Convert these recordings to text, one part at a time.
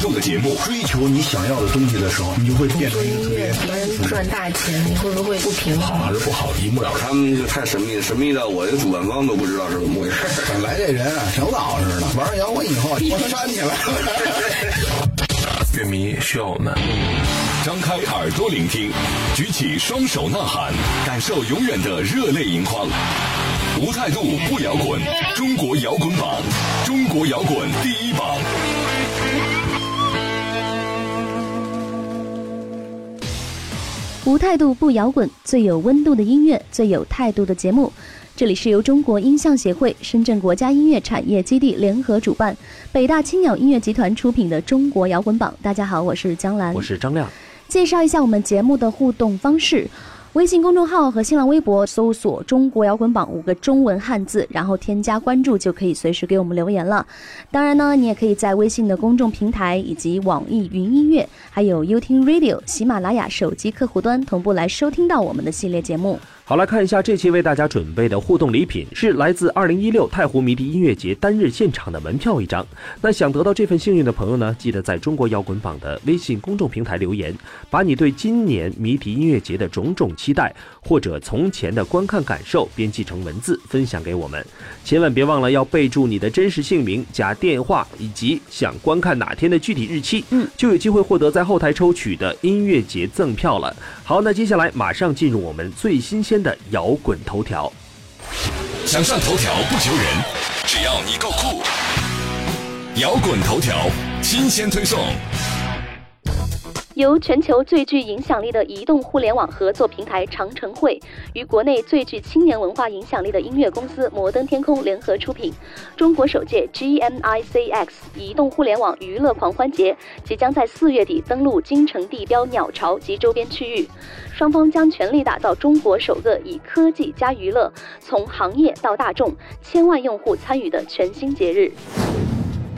有态度的节目。追求你想要的东西的时候，你就会变成一个特别能赚大钱，你会不会不平衡？好还是不好，一目了然。他们就太神秘，神秘到我这主办方都不知道是怎么回事。本来这人啊，挺老实的，玩上摇滚以后，我煽起 来了。乐迷需要我们。张开耳朵聆听，举起双手呐喊，感受永远的热泪盈眶。无态度不摇滚，中国摇滚榜，中国摇滚第一榜。态度不摇滚，最有温度的音乐，最有态度的节目。这里是由中国音像协会、深圳国家音乐产业基地联合主办，北大青鸟音乐集团出品的中国摇滚榜。大家好，我是江兰，我是张亮。介绍一下我们节目的互动方式。微信公众号和新浪微博搜索“中国摇滚榜”五个中文汉字，然后添加关注就可以随时给我们留言了。当然呢，你也可以在微信的公众平台以及网易云音乐，还有 y o u t Radio、喜马拉雅手机客户端同步来收听到我们的系列节目。好，来看一下这期为大家准备的互动礼品，是来自二零一六太湖迷笛音乐节单日现场的门票一张。那想得到这份幸运的朋友呢，记得在中国摇滚榜的微信公众平台留言，把你对今年迷笛音乐节的种种期待或者从前的观看感受编辑成文字分享给我们。千万别忘了要备注你的真实姓名加电话以及想观看哪天的具体日期，嗯，就有机会获得在后台抽取的音乐节赠票了。好，那接下来马上进入我们最新鲜的摇滚头条。想上头条不求人，只要你够酷。摇滚头条新鲜推送。由全球最具影响力的移动互联网合作平台长城会与国内最具青年文化影响力的音乐公司摩登天空联合出品，中国首届 GMICX 移动互联网娱乐狂欢节即将在四月底登陆京城地标鸟巢及周边区域。双方将全力打造中国首个以科技加娱乐，从行业到大众千万用户参与的全新节日。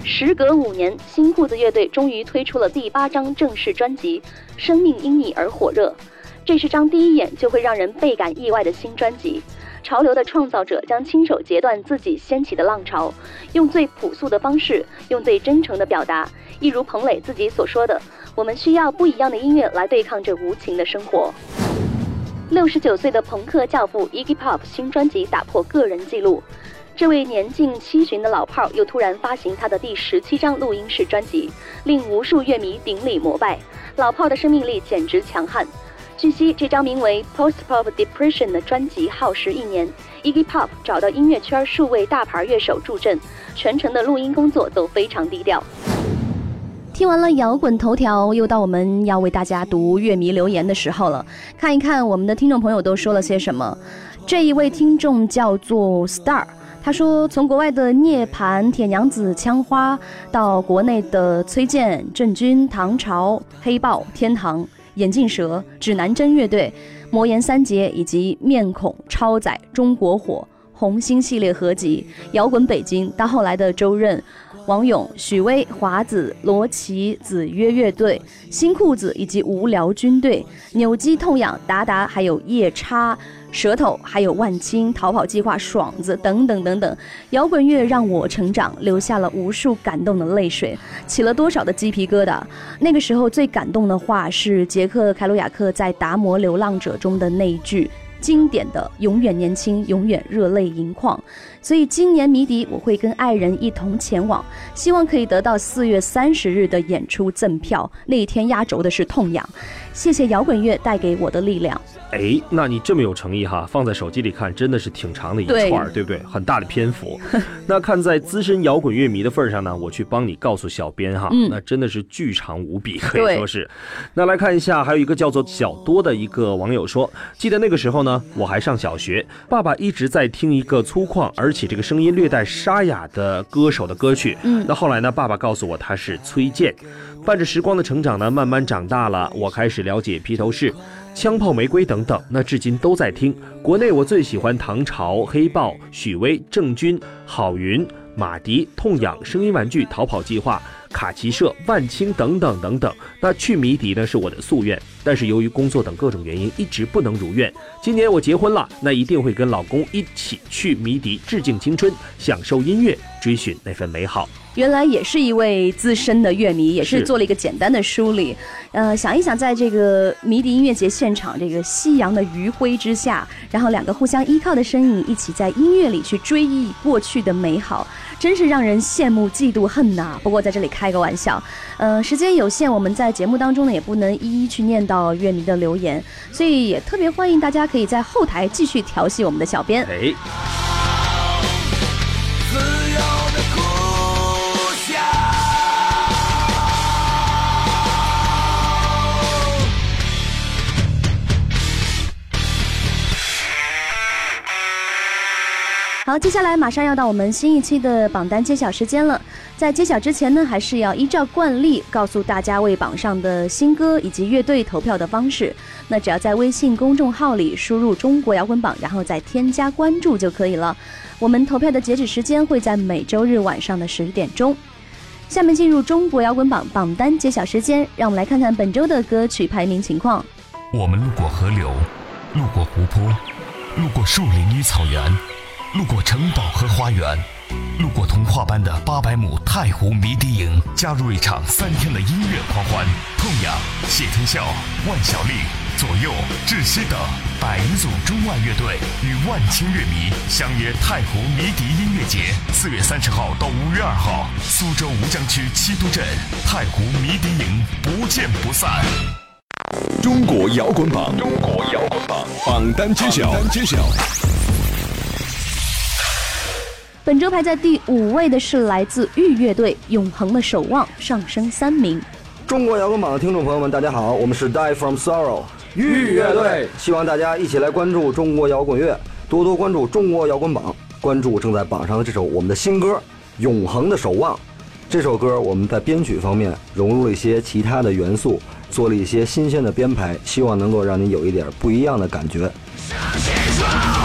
时隔五年，新裤子乐队终于推出了第八张正式专辑《生命因你而火热》。这是张第一眼就会让人倍感意外的新专辑。潮流的创造者将亲手截断自己掀起的浪潮，用最朴素的方式，用最真诚的表达。一如彭磊自己所说的：“我们需要不一样的音乐来对抗这无情的生活。”六十九岁的朋克教父 Iggy Pop 新专辑打破个人纪录。这位年近七旬的老炮儿又突然发行他的第十七张录音室专辑，令无数乐迷顶礼膜拜。老炮儿的生命力简直强悍。据悉，这张名为《Post Pop Depression》的专辑耗时一年，Iggy Pop 找到音乐圈数位大牌乐手助阵，全程的录音工作都非常低调。听完了摇滚头条，又到我们要为大家读乐迷留言的时候了。看一看我们的听众朋友都说了些什么。这一位听众叫做 Star。他说：“从国外的涅槃、铁娘子、枪花，到国内的崔健、郑钧、唐朝、黑豹、天堂、眼镜蛇、指南针乐队、魔岩三杰，以及面孔、超载、中国火、红星系列合集、摇滚北京，到后来的周润、王勇、许巍、华子、罗琦、子曰乐队、新裤子，以及无聊军队、扭机痛痒、达达，还有夜叉。”舌头，还有万青、逃跑计划、爽子等等等等，摇滚乐让我成长，留下了无数感动的泪水，起了多少的鸡皮疙瘩。那个时候最感动的话是杰克凯鲁亚克在《达摩流浪者》中的那一句经典的“永远年轻，永远热泪盈眶”。所以今年迷笛我会跟爱人一同前往，希望可以得到四月三十日的演出赠票。那一天压轴的是痛痒，谢谢摇滚乐带给我的力量。哎，那你这么有诚意哈，放在手机里看真的是挺长的一串，对不对？很大的篇幅。那看在资深摇滚乐迷的份上呢，我去帮你告诉小编哈，那真的是巨长无比，可以说是。那来看一下，还有一个叫做小多的一个网友说，记得那个时候呢，我还上小学，爸爸一直在听一个粗犷而且这个声音略带沙哑的歌手的歌曲。嗯，那后来呢，爸爸告诉我他是崔健。伴着时光的成长呢，慢慢长大了，我开始了解披头士。枪炮玫瑰等等，那至今都在听。国内我最喜欢唐朝、黑豹、许巍、郑钧、郝云、马迪、痛痒、声音玩具、逃跑计划、卡奇社、万青等等等等。那去迷笛呢是我的夙愿，但是由于工作等各种原因，一直不能如愿。今年我结婚了，那一定会跟老公一起去迷笛，致敬青春，享受音乐，追寻那份美好。原来也是一位资深的乐迷，也是是做了一个简单的梳理。呃，想一想，在这个迷笛音乐节现场，这个夕阳的余晖之下，然后两个互相依靠的身影，一起在音乐里去追忆过去的美好，真是让人羡慕、嫉妒、恨呐。不过在这里开个玩笑，呃，时间有限，我们在节目当中呢也不能一一去念到乐迷的留言，所以也特别欢迎大家可以在后台继续调戏我们的小编。好，接下来马上要到我们新一期的榜单揭晓时间了。在揭晓之前呢，还是要依照惯例告诉大家为榜上的新歌以及乐队投票的方式。那只要在微信公众号里输入“中国摇滚榜”，然后再添加关注就可以了。我们投票的截止时间会在每周日晚上的十点钟。下面进入中国摇滚榜榜单揭晓时间，让我们来看看本周的歌曲排名情况。我们路过河流，路过湖泊，路过树林与草原，路过城堡和花园，路过童话般的八百亩太湖迷笛营，加入一场三天的音乐狂欢。痛仰、谢天笑、万晓利、左右、窒息等百余组中外乐队与万千乐迷相约太湖迷笛音乐节，四月三十号到五月二号，苏州吴江区七都镇太湖迷笛营，不见不散。中国摇滚榜，中国摇滚榜榜单揭晓，榜单揭晓。本周排在第五位的是来自玉乐队《永恒的守望》，上升三名。中国摇滚榜的听众朋友们，大家好，我们是 Die From Sorrow 玉乐队，希望大家一起来关注中国摇滚乐，多多关注中国摇滚榜，关注正在榜上的这首我们的新歌《永恒的守望》。这首歌我们在编曲方面融入了一些其他的元素，做了一些新鲜的编排，希望能够让你有一点不一样的感觉。本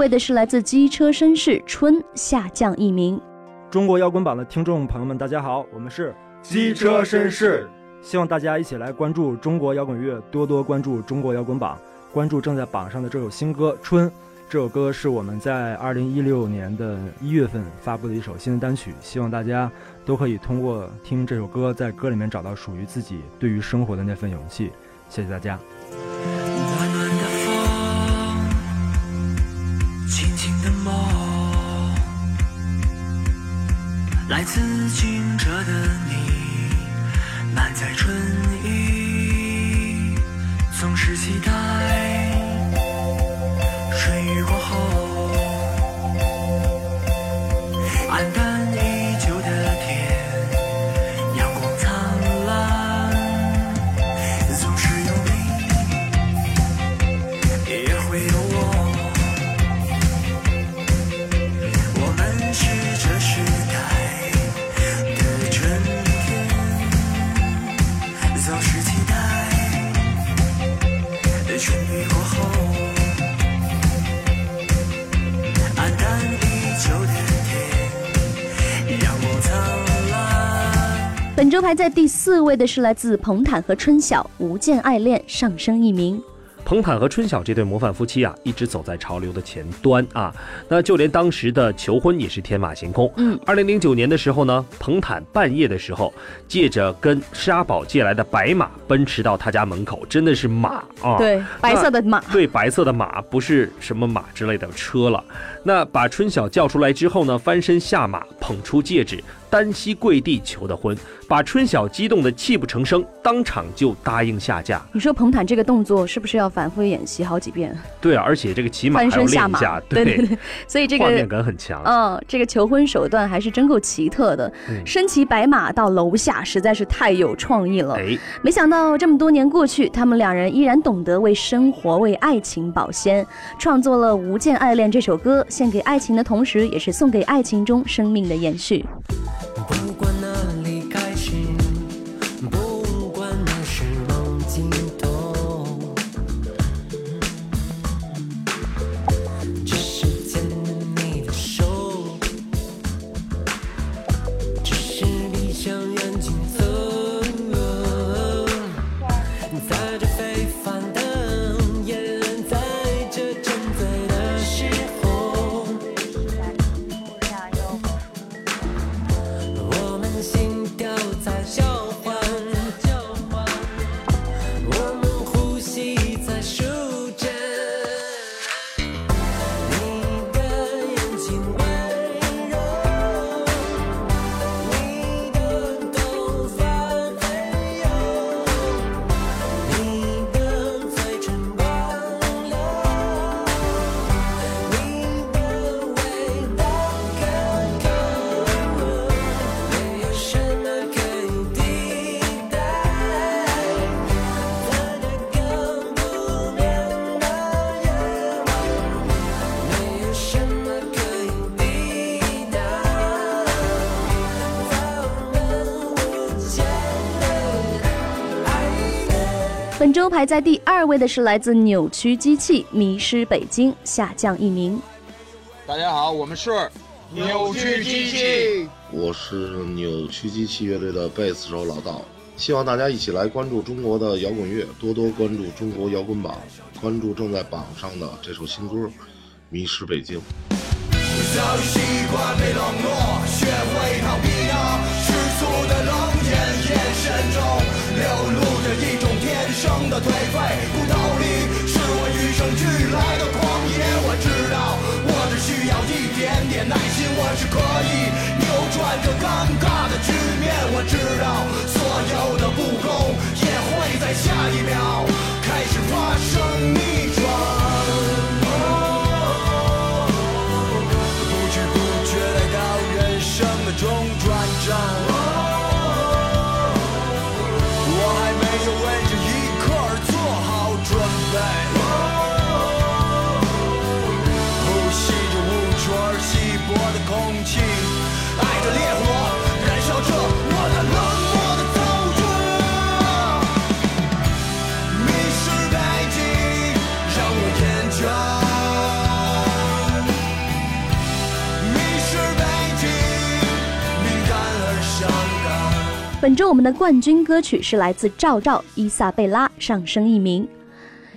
位的是来自机车绅士春下降一名。中国摇滚榜的听众朋友们，大家好，我们是机车绅士，希望大家一起来关注中国摇滚乐，多多关注中国摇滚榜，关注正在榜上的这首新歌《春》。这首歌是我们在二零一六年的一月份发布的一首新的单曲，希望大家都可以通过听这首歌，在歌里面找到属于自己对于生活的那份勇气。谢谢大家。来自清澈的你，满载春意，总是期待春雨过后，黯淡本周排在第四位的是来自彭坦和春晓《无间爱恋》，上升一名。彭坦和春晓这对模范夫妻啊，一直走在潮流的前端啊。那就连当时的求婚也是天马行空。嗯，二零零九年的时候呢，彭坦半夜的时候，借着跟沙宝借来的白马奔驰到他家门口，真的是马啊，对，白色的马。对，白色的马，不是什么马之类的车了。那把春晓叫出来之后呢，翻身下马，捧出戒指，单膝跪地求的婚，把春晓激动的泣不成声，当场就答应下嫁。你说彭坦这个动作是不是要反复演习好几遍？对啊，而且这个骑马还翻身下马要练一下，，对对对，所以这个画面感很强。嗯，这个求婚手段还是真够奇特的，嗯身骑白马到楼下，实在是太有创意了。哎，没想到这么多年过去，他们两人依然懂得为生活、为爱情保鲜，创作了《无间爱恋》这首歌，献给爱情的同时，也是送给爱情中生命的延续。不。排在第二位的是来自扭曲机器《迷失北京》，下降一名。大家好，我们是扭曲机器。我是扭曲机器乐队的贝斯手老道，希望大家一起来关注中国的摇滚乐，多多关注中国摇滚榜，关注正在榜上的这首新歌《迷失北京》。早已习惯被冷落，学会逃避颓废。不逃离是我与生俱来的狂野。我知道，我只需要一点点耐心，我是可以扭转这尴尬的局面。我知道，所有的不公也会在下一秒开始发生本周我们的冠军歌曲是来自赵照《伊萨贝拉》，上升一名。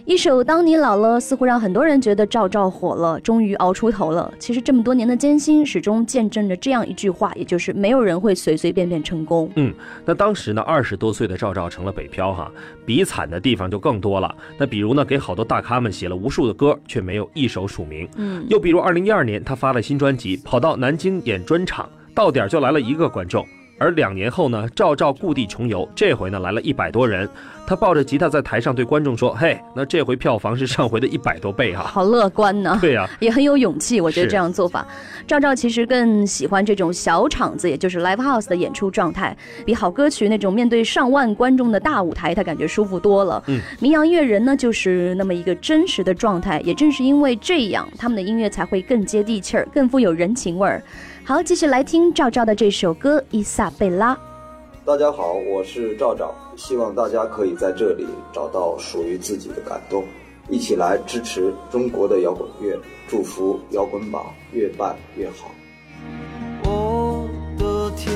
一首《当你老了》似乎让很多人觉得赵照火了，终于熬出头了。其实这么多年的艰辛，始终见证着这样一句话，也就是没有人会随随便便成功。嗯，那当时呢，二十多岁的赵照成了北漂哈，比惨的地方就更多了。那比如呢，给好多大咖们写了无数的歌，却没有一首署名。嗯，又比如二零一二年，他发了新专辑，跑到南京演专场，到点就来了一个观众。而两年后呢，赵照故地重游，这回呢来了一百多人。他抱着吉他在台上对观众说：“嘿，那这回票房是上回的一百多倍啊、好乐观呢。对呀、也很有勇气，我觉得这样做法。赵照其实更喜欢这种小场子，也就是 live house 的演出状态，比好歌曲那种面对上万观众的大舞台，他感觉舒服多了。嗯，民谣音乐人呢，就是那么一个真实的状态，也正是因为这样，他们的音乐才会更接地气儿，更富有人情味儿。好，继续来听赵照的这首歌《伊萨贝拉》。大家好，我是赵赵，希望大家可以在这里找到属于自己的感动，一起来支持中国的摇滚乐，祝福摇滚榜越办越好。我的天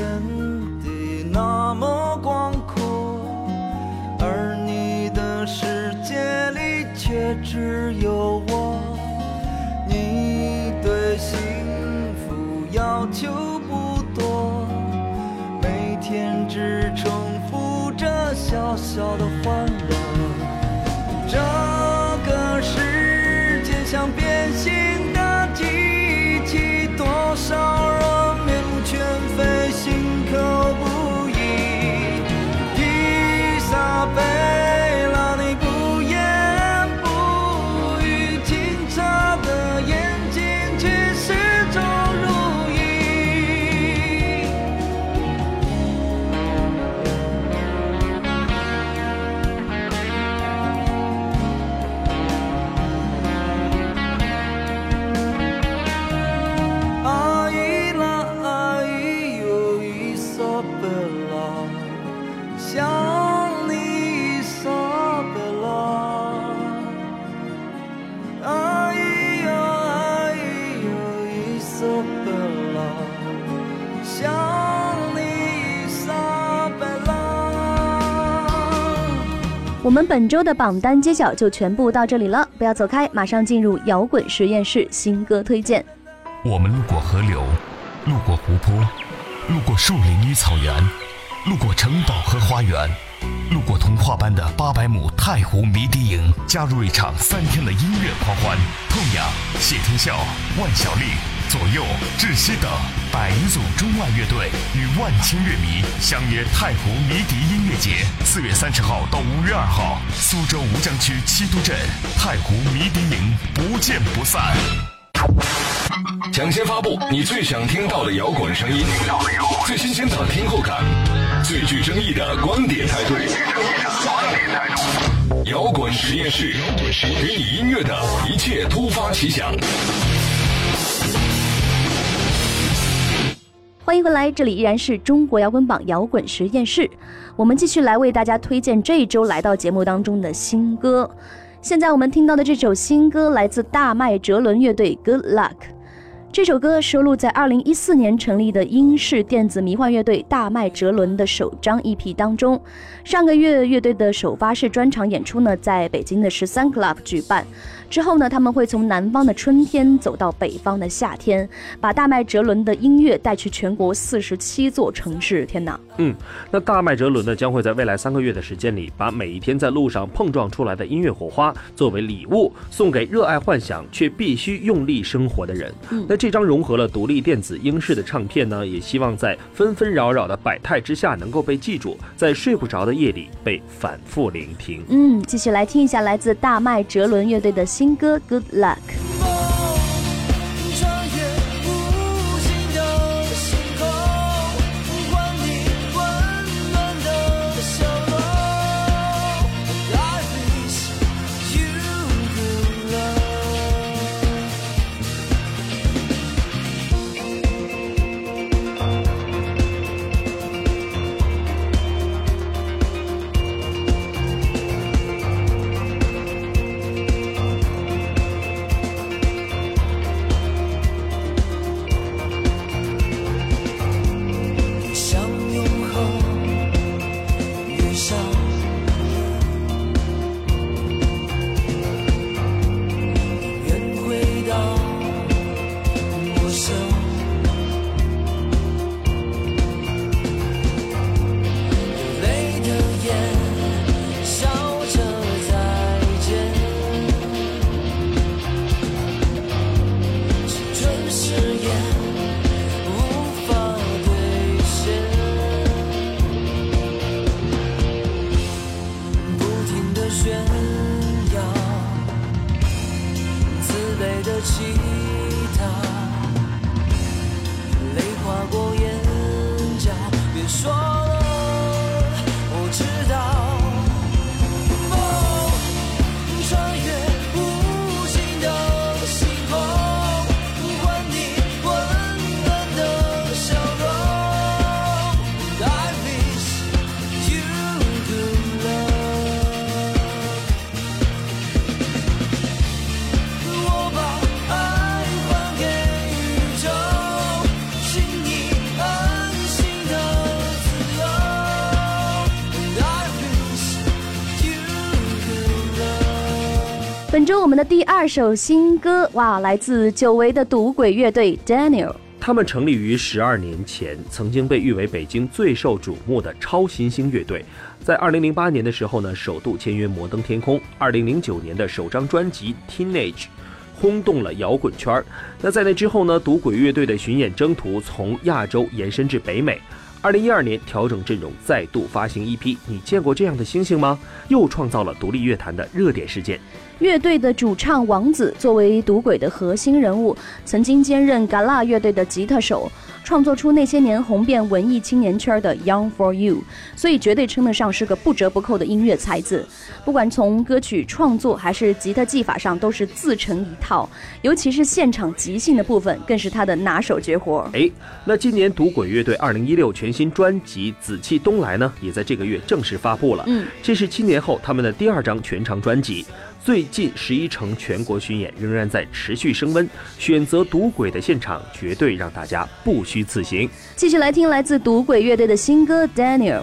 地那么广阔，而你的世界里却只有小小的欢我们本周的榜单揭晓就全部到这里了，不要走开，马上进入摇滚实验室新歌推荐。我们路过河流，路过湖泊，路过树林与草原，路过城堡和花园，路过童话般的八百亩太湖迷笛营，加入一场三天的音乐狂欢。痛仰、谢天笑、万晓利、左右、窒息等百余组中外乐队与万千乐迷相约太湖迷笛音乐节，四月三十号到五月二号，苏州吴江区七都镇太湖迷笛营，不见不散。抢先发布你最想听到的摇滚声音，最新鲜的听后感，最具争议的观点态度。摇滚实验室，给你音乐的一切突发奇想。欢迎回来，这里依然是中国摇滚榜摇滚实验室，我们继续来为大家推荐这一周来到节目当中的新歌。现在我们听到的这首新歌来自大麦哲伦乐队《Good Luck》。这首歌收录在2014年成立的英式电子迷幻乐队大麦哲伦的首张 EP 当中。上个月乐队的首发式专场演出呢，在北京的十三 Club 举办。之后呢，他们会从南方的春天走到北方的夏天，把大麦哲伦的音乐带去全国四十七座城市。天哪！嗯，那大麦哲伦呢，将会在未来三个月的时间里，把每一天在路上碰撞出来的音乐火花作为礼物，送给热爱幻想却必须用力生活的人。嗯那这张融合了独立电子英式的唱片呢，也希望在纷纷扰扰的百态之下能够被记住，在睡不着的夜里被反复聆听。嗯，继续来听一下来自大麦哲伦乐队的新歌《Good Luck》。的第二首新歌，哇，来自久违的赌鬼乐队 Daniel。他们成立于十二年前，曾经被誉为北京最受瞩目的超新星乐队。在二零零八年的时候呢，首度签约摩登天空。二零零九年的首张专辑《Teenage》轰动了摇滚圈。那在那之后呢，赌鬼乐队的巡演征途从亚洲延伸至北美。二零一二年调整阵容，再度发行 EP。你见过这样的星星吗？又创造了独立乐坛的热点事件。乐队的主唱王子作为赌鬼的核心人物，曾经兼任 Gala 乐队的吉他手，创作出那些年红遍文艺青年圈的《Young for You》，所以绝对称得上是个不折不扣的音乐才子。不管从歌曲创作还是吉他技法上，都是自成一套，尤其是现场即兴的部分，更是他的拿手绝活。哎，那今年赌鬼乐队二零一六全新专辑《紫气东来》呢，也在这个月正式发布了。嗯，这是七年后他们的第二张全长专辑。最近十一城全国巡演仍然在持续升温，选择赌鬼的现场绝对让大家不虚此行。继续来听来自赌鬼乐队的新歌《Daniel》。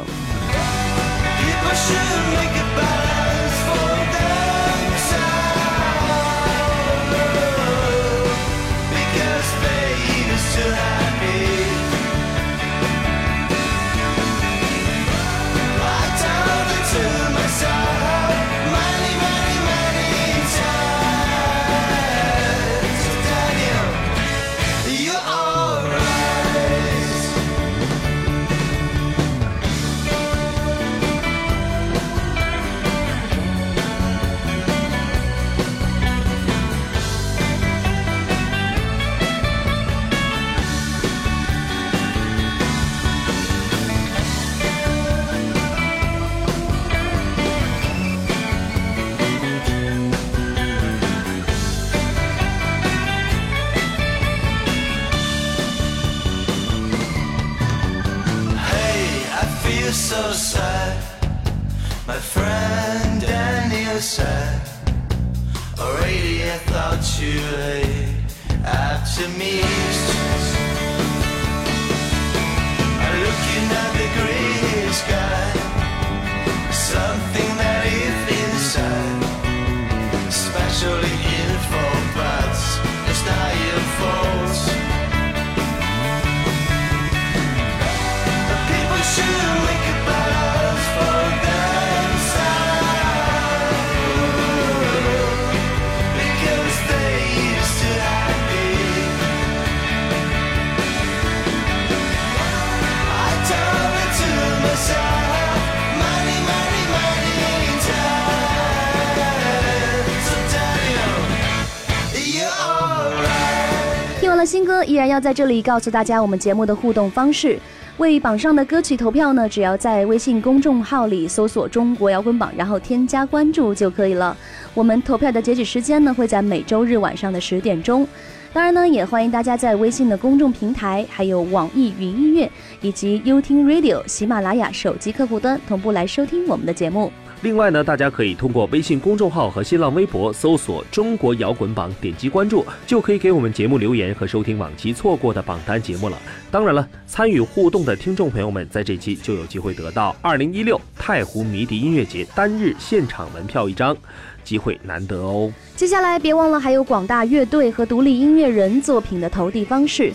哥，依然要在这里告诉大家我们节目的互动方式。为榜上的歌曲投票呢，只要在微信公众号里搜索“中国摇滚榜”，然后添加关注就可以了。我们投票的截止时间呢，会在每周日晚上的十点钟。当然呢，也欢迎大家在微信的公众平台、还有网易云音乐以及优听 Radio、喜马拉雅手机客户端同步来收听我们的节目。另外呢，大家可以通过微信公众号和新浪微博搜索“中国摇滚榜”，点击关注，就可以给我们节目留言和收听往期错过的榜单节目了。当然了，参与互动的听众朋友们，在这期就有机会得到2016太湖迷笛音乐节单日现场门票一张，机会难得哦。接下来别忘了还有广大乐队和独立音乐人作品的投递方式。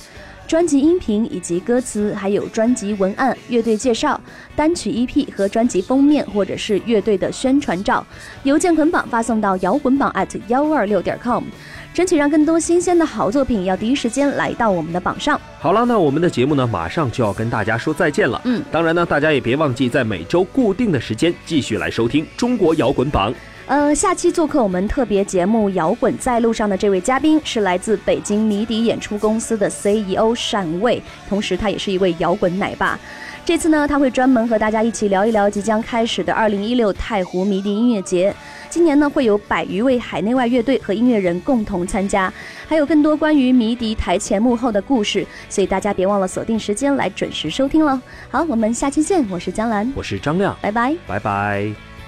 专辑音频以及歌词，还有专辑文案、乐队介绍、单曲 EP 和专辑封面，或者是乐队的宣传照，邮件捆绑发送到摇滚榜 at 幺二六点 com，争取让更多新鲜的好作品要第一时间来到我们的榜上。好了，那我们的节目呢，马上就要跟大家说再见了。嗯，当然呢，大家也别忘记在每周固定的时间继续来收听中国摇滚榜。呃，下期做客我们特别节目《摇滚在路上》的这位嘉宾是来自北京迷笛演出公司的 CEO 单卫，同时他也是一位摇滚奶爸。这次呢，他会专门和大家一起聊一聊即将开始的2016太湖迷笛音乐节。今年呢，会有百余位海内外乐队和音乐人共同参加，还有更多关于迷笛台前幕后的故事，所以大家别忘了锁定时间来准时收听了。好，我们下期见，我是江兰，我是张亮，拜拜，拜拜。